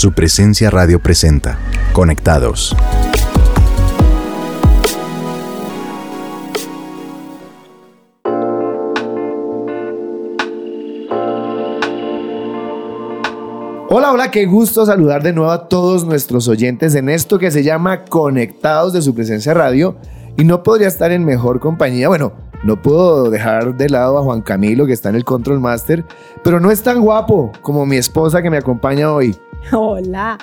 Su presencia radio presenta. Conectados. Hola, hola, qué gusto saludar de nuevo a todos nuestros oyentes en esto que se llama Conectados de su presencia radio. Y no podría estar en mejor compañía. Bueno, no puedo dejar de lado a Juan Camilo que está en el Control Master, pero no es tan guapo como mi esposa que me acompaña hoy. Hola,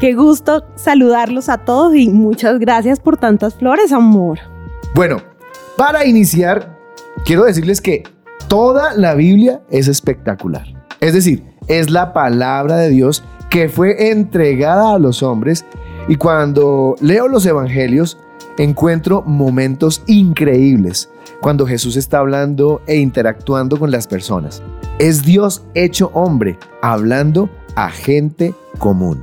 qué gusto saludarlos a todos y muchas gracias por tantas flores, amor. Bueno, para iniciar, quiero decirles que toda la Biblia es espectacular. Es decir, es la palabra de Dios que fue entregada a los hombres y cuando leo los evangelios encuentro momentos increíbles cuando Jesús está hablando e interactuando con las personas. Es Dios hecho hombre, hablando a gente común,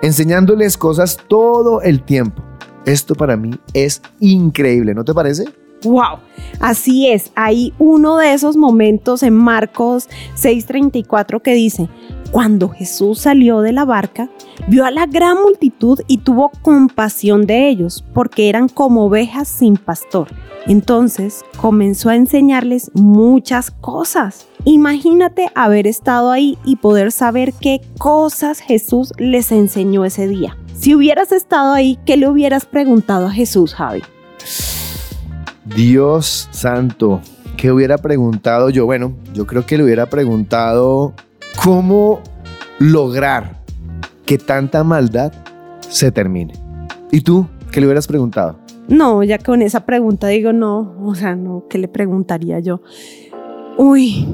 enseñándoles cosas todo el tiempo. Esto para mí es increíble, ¿no te parece? Wow, así es. Hay uno de esos momentos en Marcos 6:34 que dice, cuando Jesús salió de la barca, vio a la gran multitud y tuvo compasión de ellos, porque eran como ovejas sin pastor. Entonces comenzó a enseñarles muchas cosas. Imagínate haber estado ahí y poder saber qué cosas Jesús les enseñó ese día. Si hubieras estado ahí, ¿qué le hubieras preguntado a Jesús, Javi? Dios santo, ¿qué hubiera preguntado yo? Bueno, yo creo que le hubiera preguntado cómo lograr que tanta maldad se termine. ¿Y tú qué le hubieras preguntado? No, ya con esa pregunta digo no, o sea, no, ¿qué le preguntaría yo? Uy,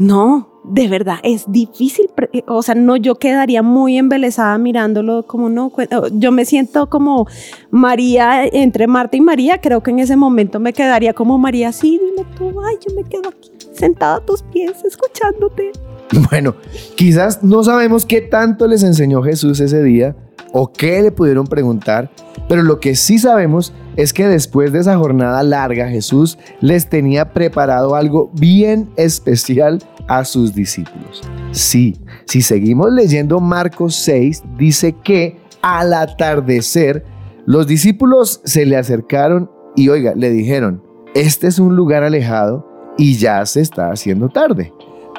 no, de verdad, es difícil, eh, o sea, no, yo quedaría muy embelesada mirándolo como no, yo me siento como María, entre Marta y María, creo que en ese momento me quedaría como María, sí, dime tú, ay, yo me quedo aquí sentada a tus pies escuchándote. Bueno, quizás no sabemos qué tanto les enseñó Jesús ese día o qué le pudieron preguntar, pero lo que sí sabemos es que después de esa jornada larga Jesús les tenía preparado algo bien especial a sus discípulos. Sí, si seguimos leyendo Marcos 6, dice que al atardecer los discípulos se le acercaron y oiga, le dijeron, este es un lugar alejado y ya se está haciendo tarde.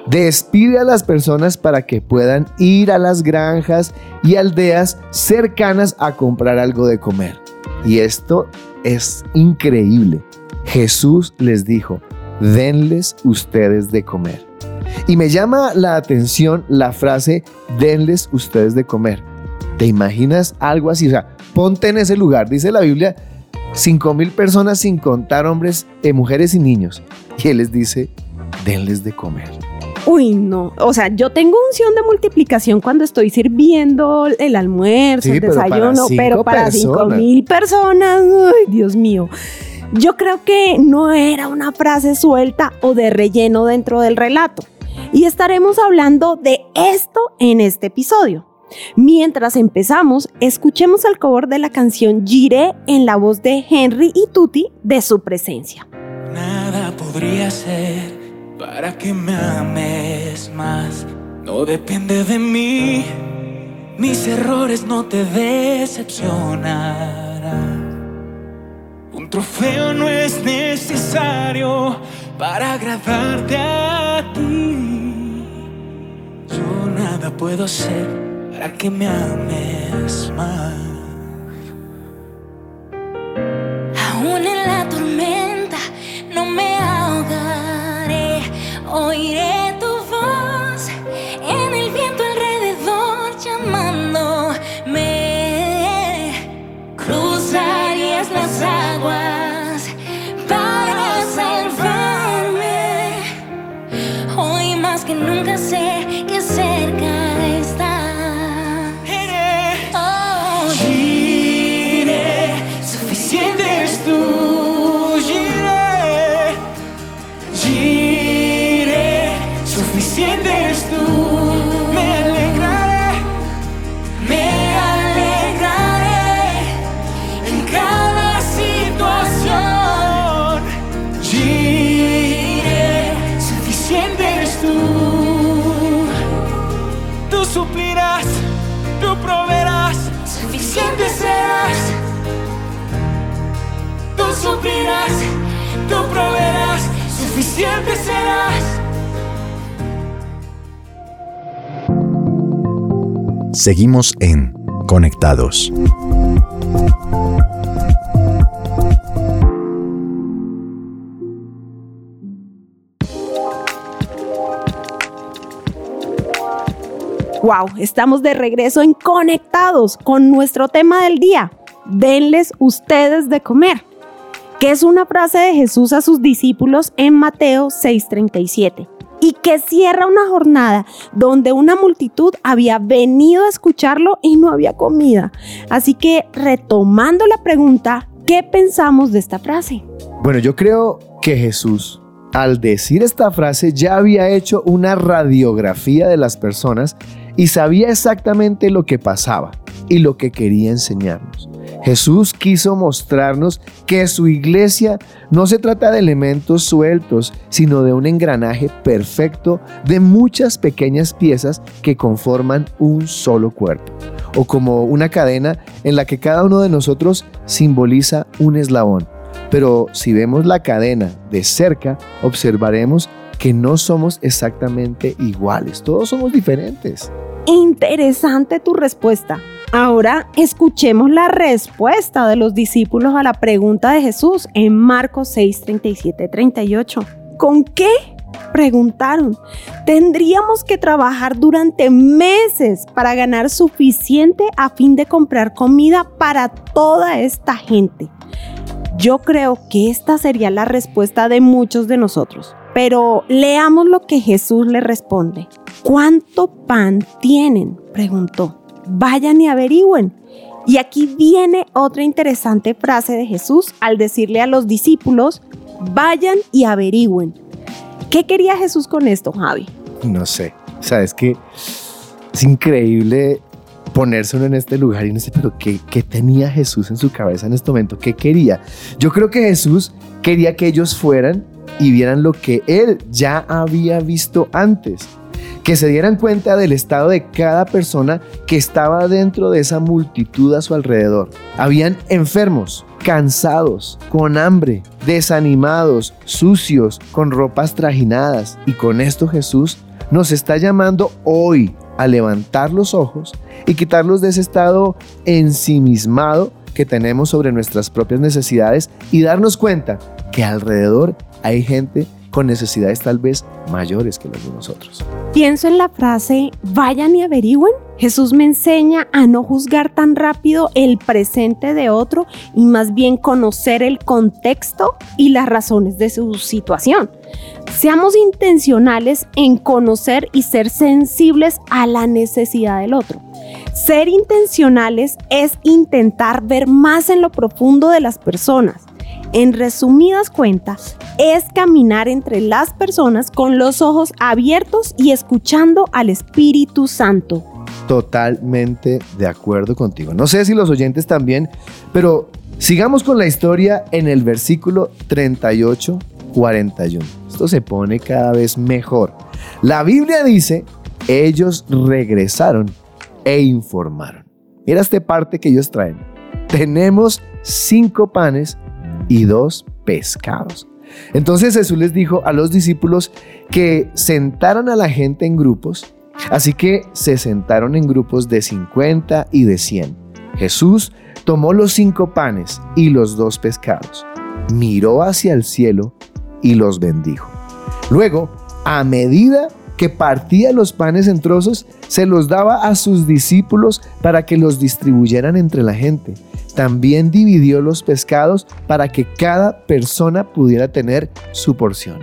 Despide a las personas para que puedan ir a las granjas y aldeas cercanas a comprar algo de comer. Y esto es increíble. Jesús les dijo, denles ustedes de comer. Y me llama la atención la frase, denles ustedes de comer. ¿Te imaginas algo así? O sea, ponte en ese lugar. Dice la Biblia, cinco mil personas sin contar hombres, eh, mujeres y niños. Y Él les dice, denles de comer. Uy, no. O sea, yo tengo unción de multiplicación cuando estoy sirviendo el almuerzo, el desayuno, pero para cinco mil personas, uy, Dios mío. Yo creo que no era una frase suelta o de relleno dentro del relato. Y estaremos hablando de esto en este episodio. Mientras empezamos, escuchemos el cover de la canción Giré en la voz de Henry y Tutti de su presencia. Nada podría ser para que me ames más. No depende de mí, mis errores no te decepcionarán. Un trofeo no es necesario para agradarte a nada puedo hacer para que me ames más. Aún en la tormenta no me ahogaré. Oiré tu voz en el viento alrededor llamándome. Cruzarías las aguas para salvarme. Hoy más que nunca sé que cerca suficiente serás. Seguimos en Conectados. Wow, estamos de regreso en Conectados con nuestro tema del día. Denles ustedes de comer, que es una frase de Jesús a sus discípulos en Mateo 6:37 y que cierra una jornada donde una multitud había venido a escucharlo y no había comida. Así que retomando la pregunta, ¿qué pensamos de esta frase? Bueno, yo creo que Jesús, al decir esta frase, ya había hecho una radiografía de las personas y sabía exactamente lo que pasaba y lo que quería enseñarnos. Jesús quiso mostrarnos que su iglesia no se trata de elementos sueltos, sino de un engranaje perfecto de muchas pequeñas piezas que conforman un solo cuerpo, o como una cadena en la que cada uno de nosotros simboliza un eslabón. Pero si vemos la cadena de cerca, observaremos que no somos exactamente iguales, todos somos diferentes. Interesante tu respuesta. Ahora escuchemos la respuesta de los discípulos a la pregunta de Jesús en Marcos 6, 37, 38. ¿Con qué? Preguntaron. Tendríamos que trabajar durante meses para ganar suficiente a fin de comprar comida para toda esta gente. Yo creo que esta sería la respuesta de muchos de nosotros. Pero leamos lo que Jesús le responde. ¿Cuánto pan tienen? preguntó. Vayan y averigüen. Y aquí viene otra interesante frase de Jesús al decirle a los discípulos, vayan y averigüen. ¿Qué quería Jesús con esto, Javi? No sé, o sea, es que es increíble ponerse uno en este lugar y no sé, pero ¿qué, ¿qué tenía Jesús en su cabeza en este momento? ¿Qué quería? Yo creo que Jesús quería que ellos fueran y vieran lo que él ya había visto antes. Que se dieran cuenta del estado de cada persona que estaba dentro de esa multitud a su alrededor. Habían enfermos, cansados, con hambre, desanimados, sucios, con ropas trajinadas. Y con esto Jesús nos está llamando hoy a levantar los ojos y quitarlos de ese estado ensimismado que tenemos sobre nuestras propias necesidades y darnos cuenta que alrededor hay gente con necesidades tal vez mayores que las de nosotros. Pienso en la frase, vayan y averigüen. Jesús me enseña a no juzgar tan rápido el presente de otro y más bien conocer el contexto y las razones de su situación. Seamos intencionales en conocer y ser sensibles a la necesidad del otro. Ser intencionales es intentar ver más en lo profundo de las personas. En resumidas cuentas, es caminar entre las personas con los ojos abiertos y escuchando al Espíritu Santo. Totalmente de acuerdo contigo. No sé si los oyentes también, pero sigamos con la historia en el versículo 38, 41. Esto se pone cada vez mejor. La Biblia dice, ellos regresaron e informaron. Mira esta parte que ellos traen. Tenemos cinco panes y dos pescados. Entonces Jesús les dijo a los discípulos que sentaran a la gente en grupos, así que se sentaron en grupos de 50 y de 100. Jesús tomó los cinco panes y los dos pescados, miró hacia el cielo y los bendijo. Luego, a medida que partía los panes en trozos, se los daba a sus discípulos para que los distribuyeran entre la gente también dividió los pescados para que cada persona pudiera tener su porción.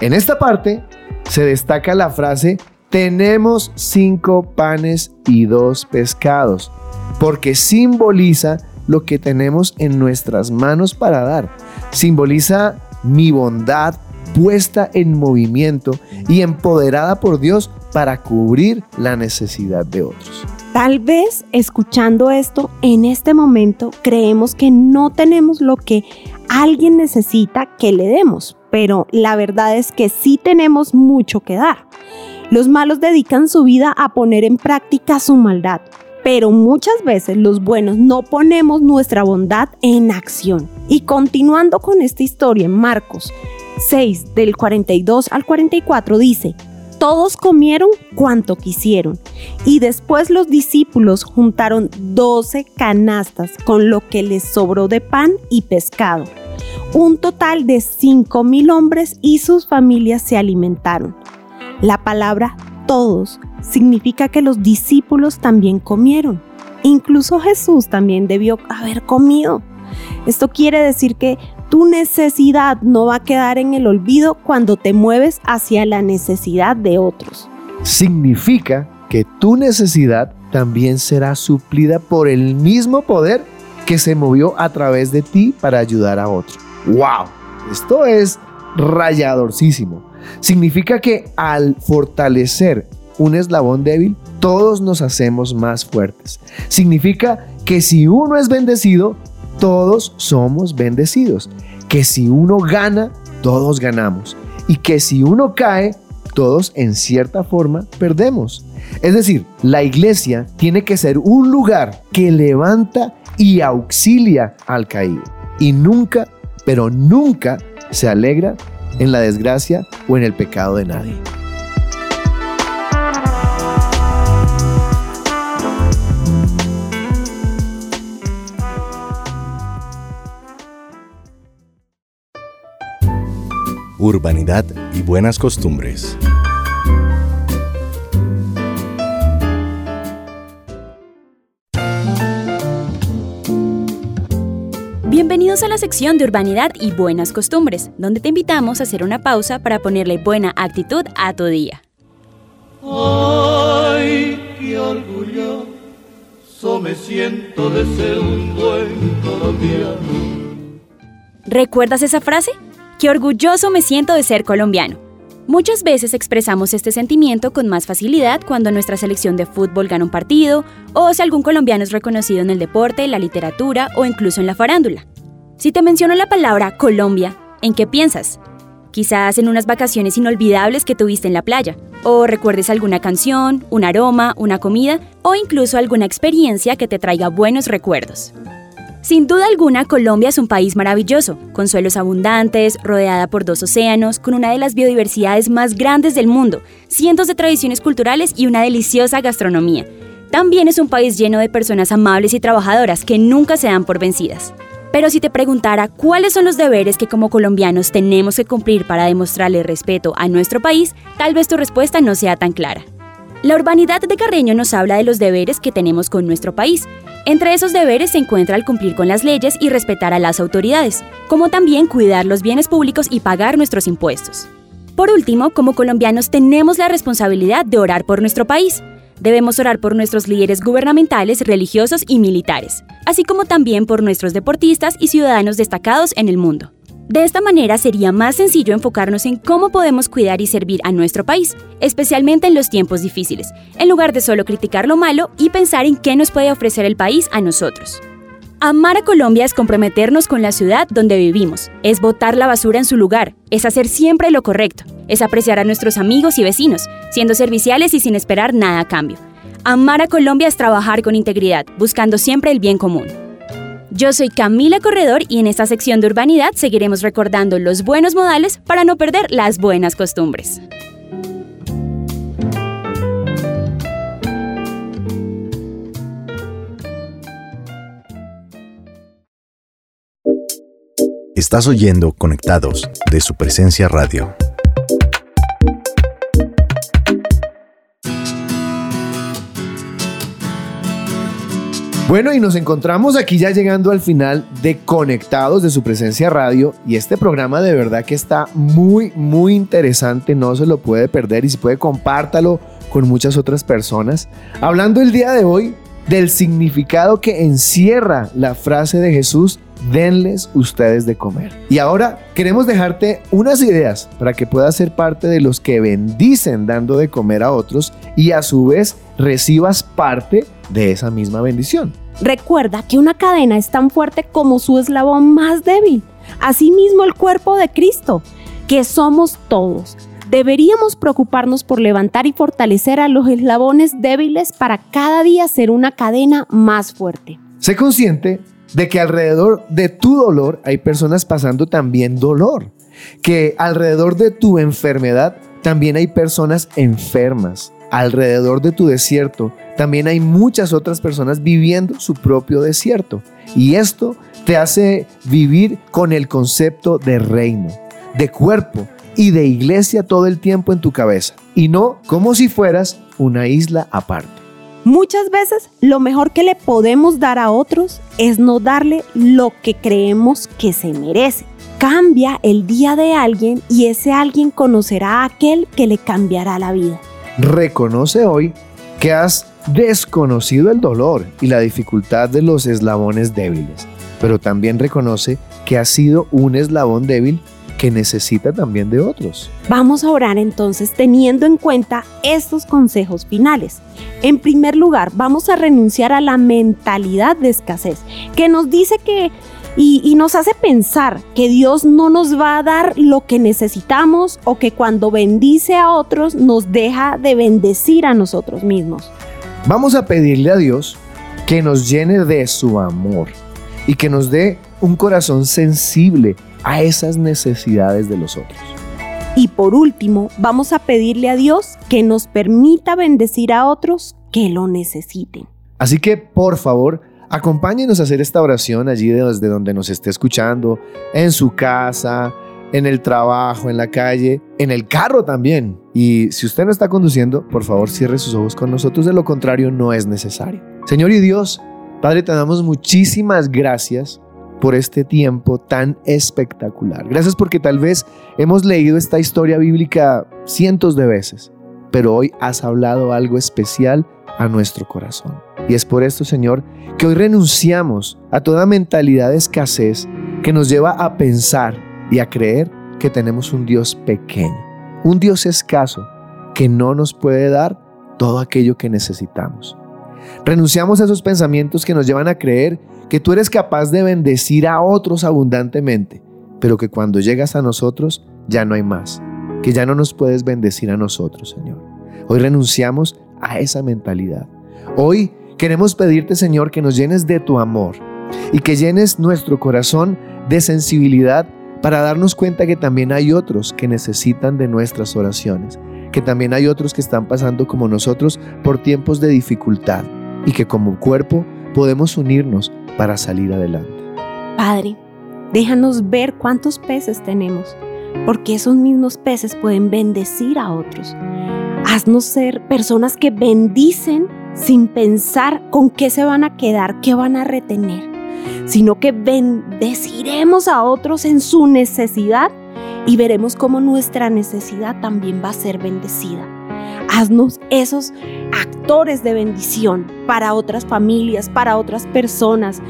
En esta parte se destaca la frase, tenemos cinco panes y dos pescados, porque simboliza lo que tenemos en nuestras manos para dar. Simboliza mi bondad puesta en movimiento y empoderada por Dios para cubrir la necesidad de otros. Tal vez escuchando esto en este momento creemos que no tenemos lo que alguien necesita que le demos, pero la verdad es que sí tenemos mucho que dar. Los malos dedican su vida a poner en práctica su maldad. Pero muchas veces los buenos no ponemos nuestra bondad en acción. Y continuando con esta historia en Marcos 6 del 42 al 44 dice, todos comieron cuanto quisieron y después los discípulos juntaron 12 canastas con lo que les sobró de pan y pescado. Un total de 5 mil hombres y sus familias se alimentaron. La palabra todos significa que los discípulos también comieron. Incluso Jesús también debió haber comido. Esto quiere decir que tu necesidad no va a quedar en el olvido cuando te mueves hacia la necesidad de otros. Significa que tu necesidad también será suplida por el mismo poder que se movió a través de ti para ayudar a otro. ¡Wow! Esto es rayadorcísimo. Significa que al fortalecer un eslabón débil, todos nos hacemos más fuertes. Significa que si uno es bendecido, todos somos bendecidos. Que si uno gana, todos ganamos. Y que si uno cae, todos en cierta forma perdemos. Es decir, la iglesia tiene que ser un lugar que levanta y auxilia al caído. Y nunca, pero nunca se alegra en la desgracia o en el pecado de nadie. Urbanidad y buenas costumbres. Bienvenidos a la sección de Urbanidad y Buenas Costumbres, donde te invitamos a hacer una pausa para ponerle buena actitud a tu día. Ay, qué orgulloso me siento de ser un buen colombiano. ¿Recuerdas esa frase? Qué orgulloso me siento de ser colombiano. Muchas veces expresamos este sentimiento con más facilidad cuando nuestra selección de fútbol gana un partido o si algún colombiano es reconocido en el deporte, la literatura o incluso en la farándula. Si te menciono la palabra Colombia, ¿en qué piensas? Quizás en unas vacaciones inolvidables que tuviste en la playa, o recuerdes alguna canción, un aroma, una comida o incluso alguna experiencia que te traiga buenos recuerdos. Sin duda alguna, Colombia es un país maravilloso, con suelos abundantes, rodeada por dos océanos, con una de las biodiversidades más grandes del mundo, cientos de tradiciones culturales y una deliciosa gastronomía. También es un país lleno de personas amables y trabajadoras que nunca se dan por vencidas. Pero si te preguntara cuáles son los deberes que como colombianos tenemos que cumplir para demostrarle respeto a nuestro país, tal vez tu respuesta no sea tan clara. La urbanidad de Carreño nos habla de los deberes que tenemos con nuestro país. Entre esos deberes se encuentra el cumplir con las leyes y respetar a las autoridades, como también cuidar los bienes públicos y pagar nuestros impuestos. Por último, como colombianos tenemos la responsabilidad de orar por nuestro país. Debemos orar por nuestros líderes gubernamentales, religiosos y militares, así como también por nuestros deportistas y ciudadanos destacados en el mundo. De esta manera sería más sencillo enfocarnos en cómo podemos cuidar y servir a nuestro país, especialmente en los tiempos difíciles, en lugar de solo criticar lo malo y pensar en qué nos puede ofrecer el país a nosotros. Amar a Colombia es comprometernos con la ciudad donde vivimos, es botar la basura en su lugar, es hacer siempre lo correcto, es apreciar a nuestros amigos y vecinos, siendo serviciales y sin esperar nada a cambio. Amar a Colombia es trabajar con integridad, buscando siempre el bien común. Yo soy Camila Corredor y en esta sección de urbanidad seguiremos recordando los buenos modales para no perder las buenas costumbres. Estás oyendo Conectados de su presencia radio. Bueno, y nos encontramos aquí ya llegando al final de Conectados de su presencia radio y este programa de verdad que está muy, muy interesante, no se lo puede perder y si puede compártalo con muchas otras personas. Hablando el día de hoy del significado que encierra la frase de Jesús, denles ustedes de comer. Y ahora queremos dejarte unas ideas para que puedas ser parte de los que bendicen dando de comer a otros y a su vez recibas parte de esa misma bendición. Recuerda que una cadena es tan fuerte como su eslabón más débil. Asimismo el cuerpo de Cristo, que somos todos. Deberíamos preocuparnos por levantar y fortalecer a los eslabones débiles para cada día ser una cadena más fuerte. Sé consciente de que alrededor de tu dolor hay personas pasando también dolor, que alrededor de tu enfermedad también hay personas enfermas, alrededor de tu desierto también hay muchas otras personas viviendo su propio desierto. Y esto te hace vivir con el concepto de reino, de cuerpo y de iglesia todo el tiempo en tu cabeza. Y no como si fueras una isla aparte. Muchas veces lo mejor que le podemos dar a otros es no darle lo que creemos que se merece. Cambia el día de alguien y ese alguien conocerá a aquel que le cambiará la vida. Reconoce hoy que has desconocido el dolor y la dificultad de los eslabones débiles, pero también reconoce que has sido un eslabón débil que necesita también de otros. Vamos a orar entonces teniendo en cuenta estos consejos finales. En primer lugar, vamos a renunciar a la mentalidad de escasez, que nos dice que y, nos hace pensar que Dios no nos va a dar lo que necesitamos o que cuando bendice a otros nos deja de bendecir a nosotros mismos. Vamos a pedirle a Dios que nos llene de su amor y que nos dé un corazón sensible a esas necesidades de los otros. Y por último, vamos a pedirle a Dios que nos permita bendecir a otros que lo necesiten. Así que, por favor, acompáñenos a hacer esta oración allí desde donde nos esté escuchando, en su casa, en el trabajo, en la calle, en el carro también. Y si usted no está conduciendo, por favor cierre sus ojos con nosotros, de lo contrario no es necesario. Señor y Dios, Padre, te damos muchísimas gracias por este tiempo tan espectacular. Gracias porque tal vez hemos leído esta historia bíblica cientos de veces, pero hoy has hablado algo especial a nuestro corazón. Y es por esto, Señor, que hoy renunciamos a toda mentalidad de escasez que nos lleva a pensar y a creer que tenemos un Dios pequeño, un Dios escaso que no nos puede dar todo aquello que necesitamos. Renunciamos a esos pensamientos que nos llevan a creer que tú eres capaz de bendecir a otros abundantemente, pero que cuando llegas a nosotros ya no hay más, que ya no nos puedes bendecir a nosotros, Señor. Hoy renunciamos a esa mentalidad. Hoy queremos pedirte, Señor, que nos llenes de tu amor y que llenes nuestro corazón de sensibilidad para darnos cuenta que también hay otros que necesitan de nuestras oraciones, que también hay otros que están pasando como nosotros por tiempos de dificultad y que como cuerpo podemos unirnos para salir adelante. Padre, déjanos ver cuántos peces tenemos, porque esos mismos peces pueden bendecir a otros. Haznos ser personas que bendicen sin pensar con qué se van a quedar, qué van a retener sino que bendeciremos a otros en su necesidad y veremos cómo nuestra necesidad también va a ser bendecida. Haznos esos actores de bendición para otras familias, para otras personas,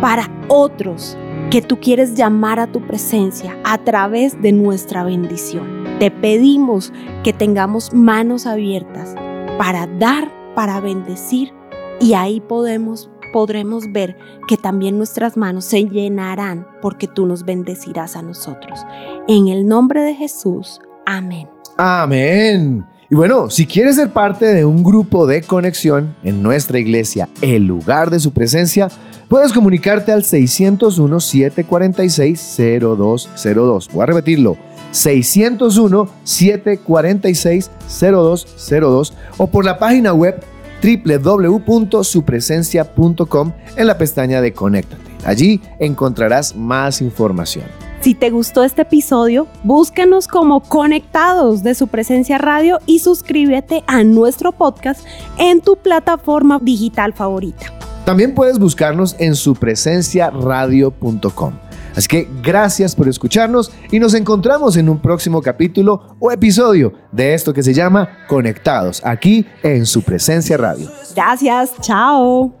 para otros que tú quieres llamar a tu presencia a través de nuestra bendición. Te pedimos que tengamos manos abiertas para dar, para bendecir y ahí podemos podremos ver que también nuestras manos se llenarán porque tú nos bendecirás a nosotros. En el nombre de Jesús, amén. Amén. Y bueno, si quieres ser parte de un grupo de conexión en nuestra iglesia, el lugar de su presencia, puedes comunicarte al 601-746-0202. Voy a repetirlo. 601-746-0202 o por la página web www.supresencia.com en la pestaña de Conéctate. Allí encontrarás más información. Si te gustó este episodio, búscanos como Conectados de su presencia radio y suscríbete a nuestro podcast en tu plataforma digital favorita. También puedes buscarnos en supresenciaradio.com. Así que gracias por escucharnos y nos encontramos en un próximo capítulo o episodio de esto que se llama Conectados, aquí en su presencia radio. Gracias, chao.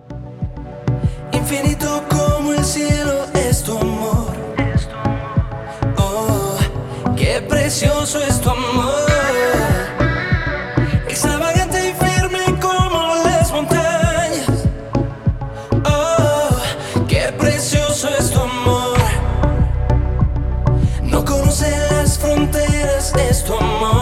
Infinito como el cielo es tu amor. Oh, qué precioso es tu amor. Es tu amor.